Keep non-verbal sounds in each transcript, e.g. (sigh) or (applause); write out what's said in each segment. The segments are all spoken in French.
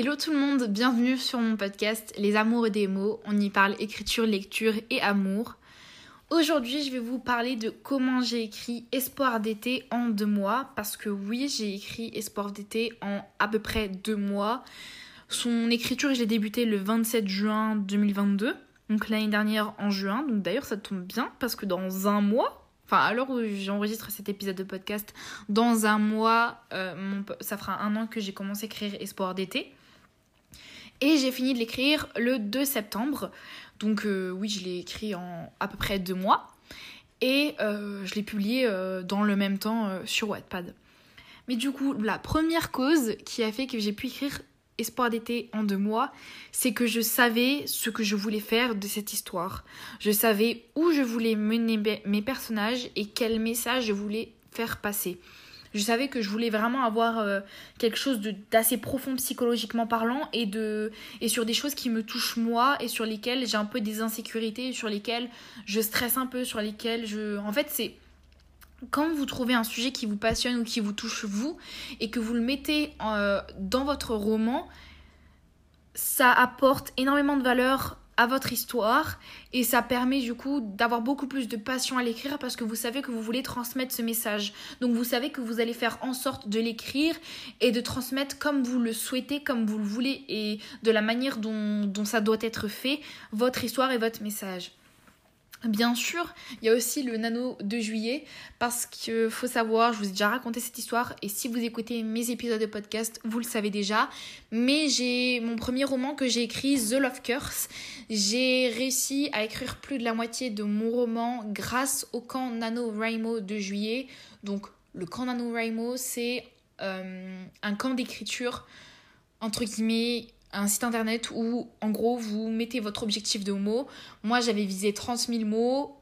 Hello tout le monde, bienvenue sur mon podcast Les Amours des mots. On y parle écriture, lecture et amour. Aujourd'hui, je vais vous parler de comment j'ai écrit Espoir d'été en deux mois. Parce que oui, j'ai écrit Espoir d'été en à peu près deux mois. Son écriture, je l'ai débuté le 27 juin 2022. Donc l'année dernière en juin. Donc d'ailleurs, ça tombe bien parce que dans un mois, enfin à l'heure où j'enregistre cet épisode de podcast, dans un mois, euh, ça fera un an que j'ai commencé à écrire Espoir d'été. Et j'ai fini de l'écrire le 2 septembre. Donc euh, oui, je l'ai écrit en à peu près deux mois. Et euh, je l'ai publié euh, dans le même temps sur Wattpad. Mais du coup, la première cause qui a fait que j'ai pu écrire Espoir d'été en deux mois, c'est que je savais ce que je voulais faire de cette histoire. Je savais où je voulais mener mes personnages et quel message je voulais faire passer. Je savais que je voulais vraiment avoir euh, quelque chose d'assez profond psychologiquement parlant et, sur des choses qui me touchent moi et sur lesquelles j'ai un peu des insécurités, sur lesquelles je stresse un peu, sur lesquelles je... En fait, c'est quand vous trouvez un sujet qui vous passionne ou qui vous touche vous et que vous le mettez euh, dans votre roman, ça apporte énormément de valeur à votre histoire et ça permet du coup d'avoir beaucoup plus de passion à l'écrire parce que vous savez que vous voulez transmettre ce message. Donc vous savez que vous allez faire en sorte de l'écrire et de transmettre comme vous le souhaitez, comme vous le voulez et de la manière dont, dont ça doit être fait, votre histoire et votre message. Bien sûr, il y a aussi le nano de juillet parce qu'il faut savoir, je vous ai déjà raconté cette histoire et si vous écoutez mes épisodes de podcast, vous le savez déjà. Mais j'ai mon premier roman que j'ai écrit, The Love Curse. J'ai réussi à écrire plus de la moitié de mon roman grâce au camp Nano Raimo de juillet. Donc le camp Nano Raimo, c'est euh, un camp d'écriture entre guillemets un site internet où, en gros, vous mettez votre objectif de mots. Moi, j'avais visé 30 000 mots.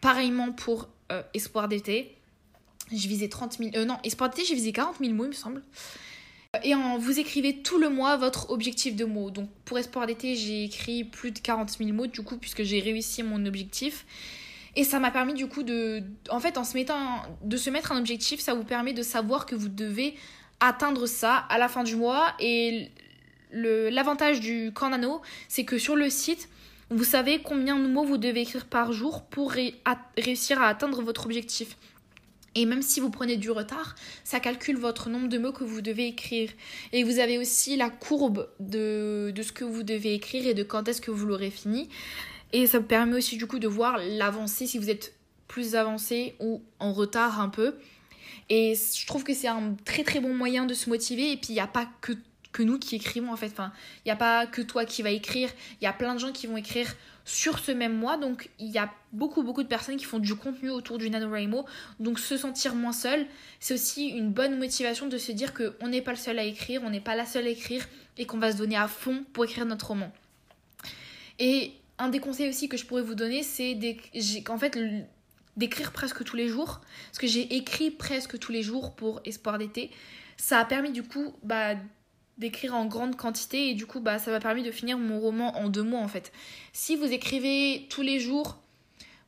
Pareillement pour euh, Espoir d'été. Je visais 30 000... Euh, non, Espoir d'été, j'ai visé 40 000 mots, il me semble. Et en, vous écrivez tout le mois votre objectif de mots. Donc, pour Espoir d'été, j'ai écrit plus de 40 000 mots, du coup, puisque j'ai réussi mon objectif. Et ça m'a permis, du coup, de... En fait, en se mettant... De se mettre un objectif, ça vous permet de savoir que vous devez atteindre ça à la fin du mois. L'avantage du Cornano, c'est que sur le site, vous savez combien de mots vous devez écrire par jour pour réussir à atteindre votre objectif. Et même si vous prenez du retard, ça calcule votre nombre de mots que vous devez écrire. Et vous avez aussi la courbe de, de ce que vous devez écrire et de quand est-ce que vous l'aurez fini. Et ça vous permet aussi du coup de voir l'avancée si vous êtes plus avancé ou en retard un peu. Et je trouve que c'est un très très bon moyen de se motiver. Et puis il n'y a pas que que nous qui écrivons en fait. Enfin, il n'y a pas que toi qui vas écrire, il y a plein de gens qui vont écrire sur ce même mois. Donc il y a beaucoup beaucoup de personnes qui font du contenu autour du NaNoWriMo. Donc se sentir moins seul, c'est aussi une bonne motivation de se dire qu'on n'est pas le seul à écrire, on n'est pas la seule à écrire et qu'on va se donner à fond pour écrire notre roman. Et un des conseils aussi que je pourrais vous donner, c'est qu'en fait d'écrire presque tous les jours. Parce que j'ai écrit presque tous les jours pour Espoir d'été. Ça a permis du coup bah, d'écrire en grande quantité et du coup bah ça m'a permis de finir mon roman en deux mois en fait. Si vous écrivez tous les jours,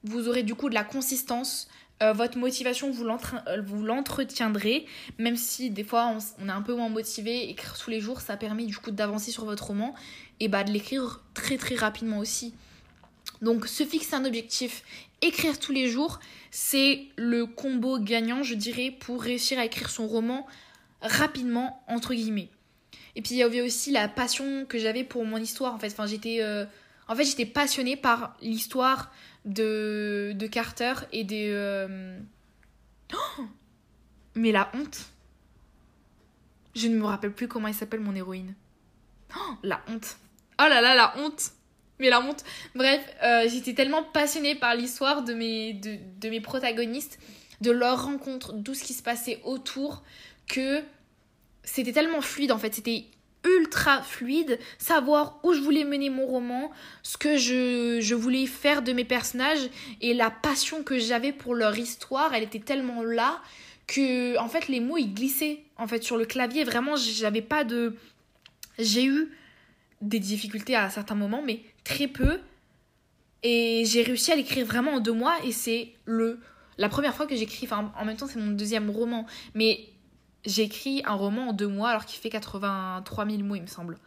vous aurez du coup de la consistance, euh, votre motivation euh, vous l'entretiendrez, même si des fois on, est un peu moins motivé, écrire tous les jours ça permet du coup d'avancer sur votre roman et bah de l'écrire très très rapidement aussi. Donc se fixer un objectif, écrire tous les jours, c'est le combo gagnant je dirais pour réussir à écrire son roman rapidement entre guillemets. Et puis il y avait aussi la passion que j'avais pour mon histoire en fait. Enfin, j'étais euh, en fait, j'étais passionnée par l'histoire de, de Carter et des euh, oh (gasps) Mais la honte. Je ne me rappelle plus comment elle s'appelle mon héroïne. Oh, (gasps) la honte. Oh là là, la honte. Mais la honte. Bref, euh, j'étais tellement passionnée par l'histoire de mes, de, de mes protagonistes, de leur rencontre, de tout ce qui se passait autour, que c'était tellement fluide en fait, c'était ultra fluide, savoir où je voulais mener mon roman, ce que je, voulais faire de mes personnages et la passion que j'avais pour leur histoire, elle était tellement là que en fait les mots ils glissaient en fait sur le clavier, vraiment j'avais pas de j'ai eu des difficultés à certains moments mais très peu. Et j'ai réussi à l'écrire vraiment en deux mois et c'est le la première fois que j'écris enfin en même temps c'est mon deuxième roman. Mais j'ai écrit un roman en deux mois alors qu'il fait 83 000 mots, il me semble.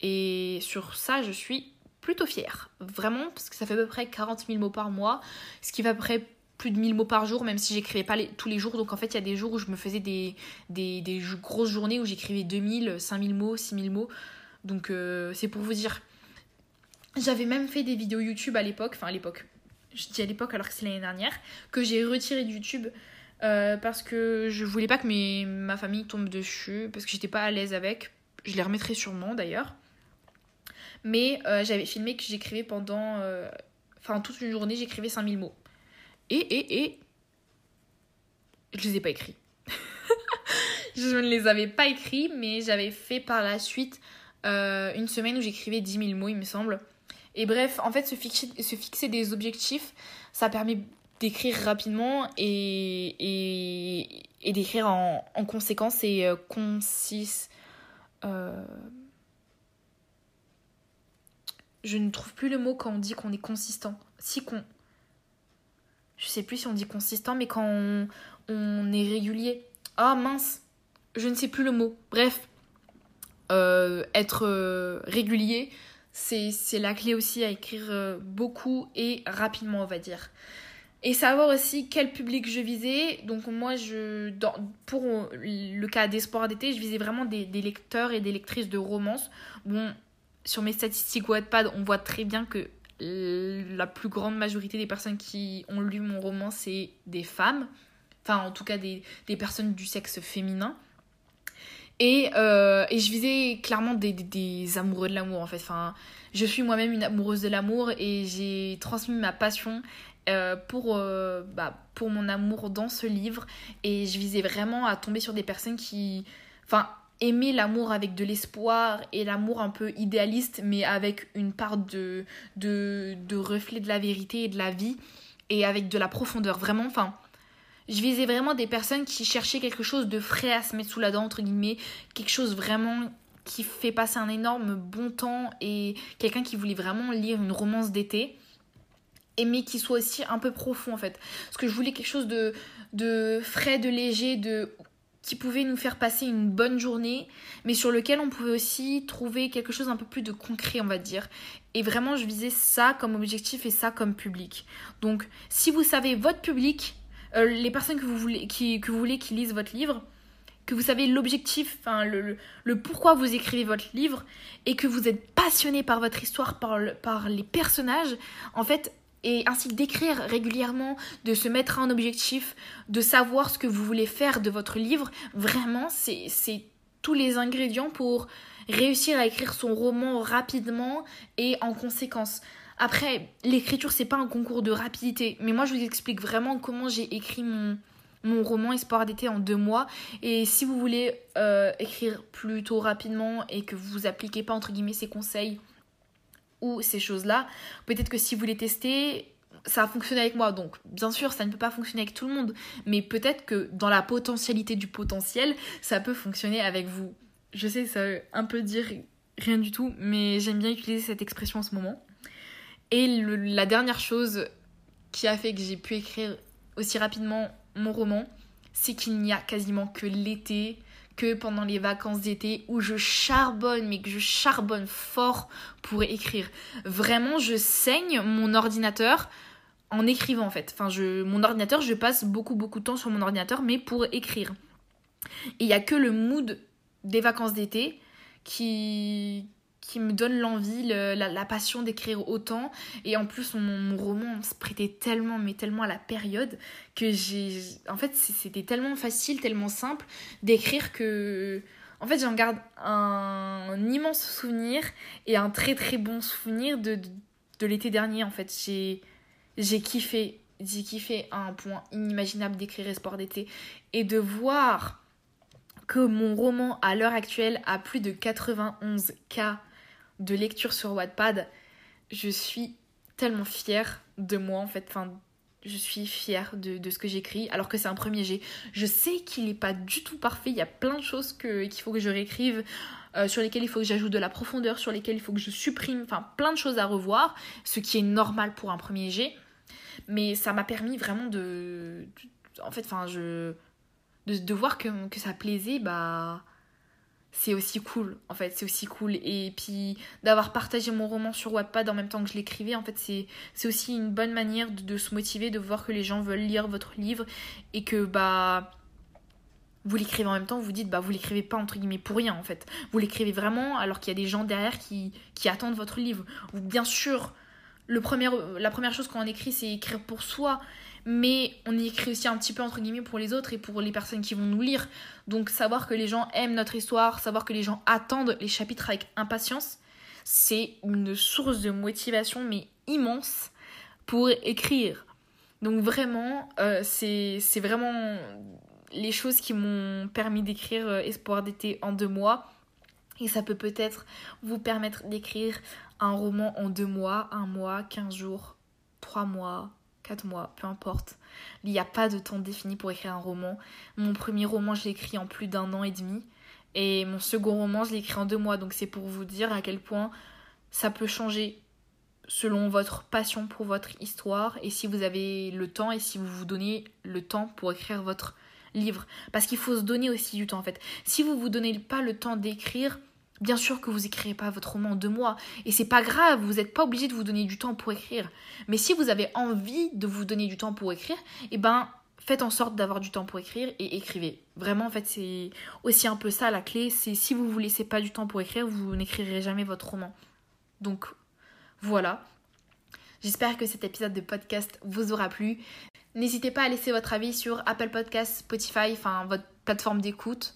Et sur ça, je suis plutôt fière. Vraiment, parce que ça fait à peu près 40 000 mots par mois, ce qui fait à peu près plus de 1000 mots par jour, même si j'écrivais pas tous les jours. Donc en fait, il y a des jours où je me faisais des, des, des grosses journées où j'écrivais 2000, 5000 mots, 6000 mots. Donc euh, c'est pour vous dire. J'avais même fait des vidéos YouTube à l'époque, enfin à l'époque, je dis à l'époque alors que c'est l'année dernière, que j'ai retiré de YouTube euh, parce que je voulais pas que mes, ma famille tombe dessus, parce que j'étais pas à l'aise avec. Je les remettrai sûrement d'ailleurs. Mais euh, j'avais filmé que j'écrivais pendant. Enfin, toute une journée, j'écrivais 5000 mots. Et, et, et. Je les ai pas écrits. (laughs) je ne les avais pas écrits, mais j'avais fait par la suite euh, une semaine où j'écrivais 10 000 mots, il me semble. Et bref, en fait, se fixer, se fixer des objectifs, ça permet d'écrire rapidement et, d'écrire en, en, conséquence et euh, concis. Euh... Je ne trouve plus le mot quand on dit qu'on est consistant. Si qu'on. Je sais plus si on dit consistant, mais quand on, est régulier. Ah mince, je ne sais plus le mot. Bref, euh, être euh, régulier, c'est la clé aussi à écrire beaucoup et rapidement, on va dire. Et savoir aussi quel public je visais. Donc moi, je, pour le cas d'Espoir d'été, je visais vraiment des, lecteurs et des lectrices de romances. Bon, sur mes statistiques Wattpad, on voit très bien que la plus grande majorité des personnes qui ont lu mon roman, c'est des femmes. Enfin, en tout cas, des, des personnes du sexe féminin. Et, euh, et je visais clairement des, des, des amoureux de l'amour en fait. Enfin, je suis moi-même une amoureuse de l'amour et j'ai transmis ma passion euh, pour, euh, bah, pour mon amour dans ce livre. Et je visais vraiment à tomber sur des personnes qui. Enfin, aimer l'amour avec de l'espoir et l'amour un peu idéaliste, mais avec une part de, de, de reflet de la vérité et de la vie et avec de la profondeur. Vraiment, enfin je visais vraiment des personnes qui cherchaient quelque chose de frais à se mettre sous la dent, entre guillemets, quelque chose vraiment qui fait passer un énorme bon temps et quelqu'un qui voulait vraiment lire une romance d'été et mais qui soit aussi un peu profond en fait. Parce que je voulais quelque chose de, de frais, de léger, de qui pouvait nous faire passer une bonne journée, mais sur lequel on pouvait aussi trouver quelque chose un peu plus de concret, on va dire. Et vraiment, je visais ça comme objectif et ça comme public. Donc, si vous savez votre public, euh, les personnes que vous voulez qui, que vous voulez qui lisent votre livre, que vous savez l'objectif, enfin le, le, pourquoi vous écrivez votre livre et que vous êtes passionné par votre histoire, par, par les personnages, en fait, et ainsi d'écrire régulièrement, de se mettre un objectif, de savoir ce que vous voulez faire de votre livre, vraiment, c'est tous les ingrédients pour réussir à écrire son roman rapidement et en conséquence. Après, l'écriture, c'est pas un concours de rapidité, mais moi je vous explique vraiment comment j'ai écrit mon, mon roman Espoir d'été en deux mois. Et si vous voulez euh, écrire plutôt rapidement et que vous appliquez pas entre guillemets ces conseils ou ces choses-là, peut-être que si vous les testez, ça a fonctionné avec moi. Donc, bien sûr, ça ne peut pas fonctionner avec tout le monde, mais peut-être que dans la potentialité du potentiel, ça peut fonctionner avec vous. Je sais, ça veut un peu dire rien du tout, mais j'aime bien utiliser cette expression en ce moment. Et la dernière chose qui a fait que j'ai pu écrire aussi rapidement mon roman, c'est qu'il n'y a quasiment que l'été, que pendant les vacances d'été où je charbonne, mais que je charbonne fort pour écrire. Vraiment, je saigne mon ordinateur en écrivant en fait. Enfin, je, mon ordinateur, je passe beaucoup beaucoup de temps sur mon ordinateur, mais pour écrire. Et il n'y a que le mood des vacances d'été qui, qui me donne l'envie, la, passion d'écrire autant. Et en plus, mon, roman se prêtait tellement, mais tellement à la période que j'ai. En fait, c'était tellement facile, tellement simple d'écrire que. En fait, j'en garde un, immense souvenir et un très très bon souvenir de, de, l'été dernier. En fait, j'ai kiffé. J'ai kiffé à un point inimaginable d'écrire Espoir d'été et de voir que mon roman à l'heure actuelle a plus de 91K de lecture sur Wattpad, je suis tellement fière de moi en fait. Enfin, je suis fière de, ce que j'écris, alors que c'est un premier jet. Je sais qu'il n'est pas du tout parfait, il y a plein de choses qu'il faut que je réécrive, euh, sur lesquelles il faut que j'ajoute de la profondeur, sur lesquelles il faut que je supprime, enfin plein de choses à revoir, ce qui est normal pour un premier jet. Mais ça m'a permis vraiment de... En fait, enfin, je de, voir que, que ça plaisait, bah c'est aussi cool en fait c'est aussi cool. Et puis d'avoir partagé mon roman sur Wattpad en même temps que je l'écrivais en fait c'est aussi une bonne manière de, se motiver de voir que les gens veulent lire votre livre et que bah vous l'écrivez en même temps vous dites bah vous l'écrivez pas entre guillemets pour rien en fait. Vous l'écrivez vraiment alors qu'il y a des gens derrière qui, qui attendent votre livre. Bien sûr le la première chose qu'on écrit c'est écrire pour soi mais on écrit aussi un petit peu entre guillemets pour les autres et pour les personnes qui vont nous lire. Donc savoir que les gens aiment notre histoire, savoir que les gens attendent les chapitres avec impatience, c'est une source de motivation mais immense pour écrire. Donc vraiment, euh, c'est vraiment les choses qui m'ont permis d'écrire euh, Espoir d'été en deux mois. Et ça peut peut-être vous permettre d'écrire un roman en deux mois, un mois, quinze jours, trois mois, 4 mois, peu importe. Il n'y a pas de temps défini pour écrire un roman. Mon premier roman, je l'ai écrit en plus d'un an et demi. Et mon second roman, je l'ai écrit en deux mois. Donc c'est pour vous dire à quel point ça peut changer selon votre passion pour votre histoire et si vous avez le temps et si vous vous donnez le temps pour écrire votre livre. Parce qu'il faut se donner aussi du temps en fait. Si vous vous donnez pas le temps d'écrire, Bien sûr que vous n'écrirez pas votre roman en deux mois, et c'est pas grave, vous n'êtes pas obligé de vous donner du temps pour écrire. Mais si vous avez envie de vous donner du temps pour écrire, eh ben faites en sorte d'avoir du temps pour écrire et écrivez. Vraiment, en fait, c'est aussi un peu ça la clé, c'est si vous vous laissez pas du temps pour écrire, vous n'écrirez jamais votre roman. Donc voilà. J'espère que cet épisode de podcast vous aura plu. N'hésitez pas à laisser votre avis sur Apple Podcasts, Spotify, enfin votre plateforme d'écoute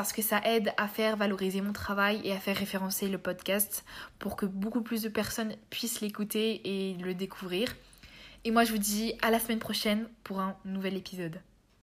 parce que ça aide à faire valoriser mon travail et à faire référencer le podcast pour que beaucoup plus de personnes puissent l'écouter et le découvrir. Et moi je vous dis à la semaine prochaine pour un nouvel épisode.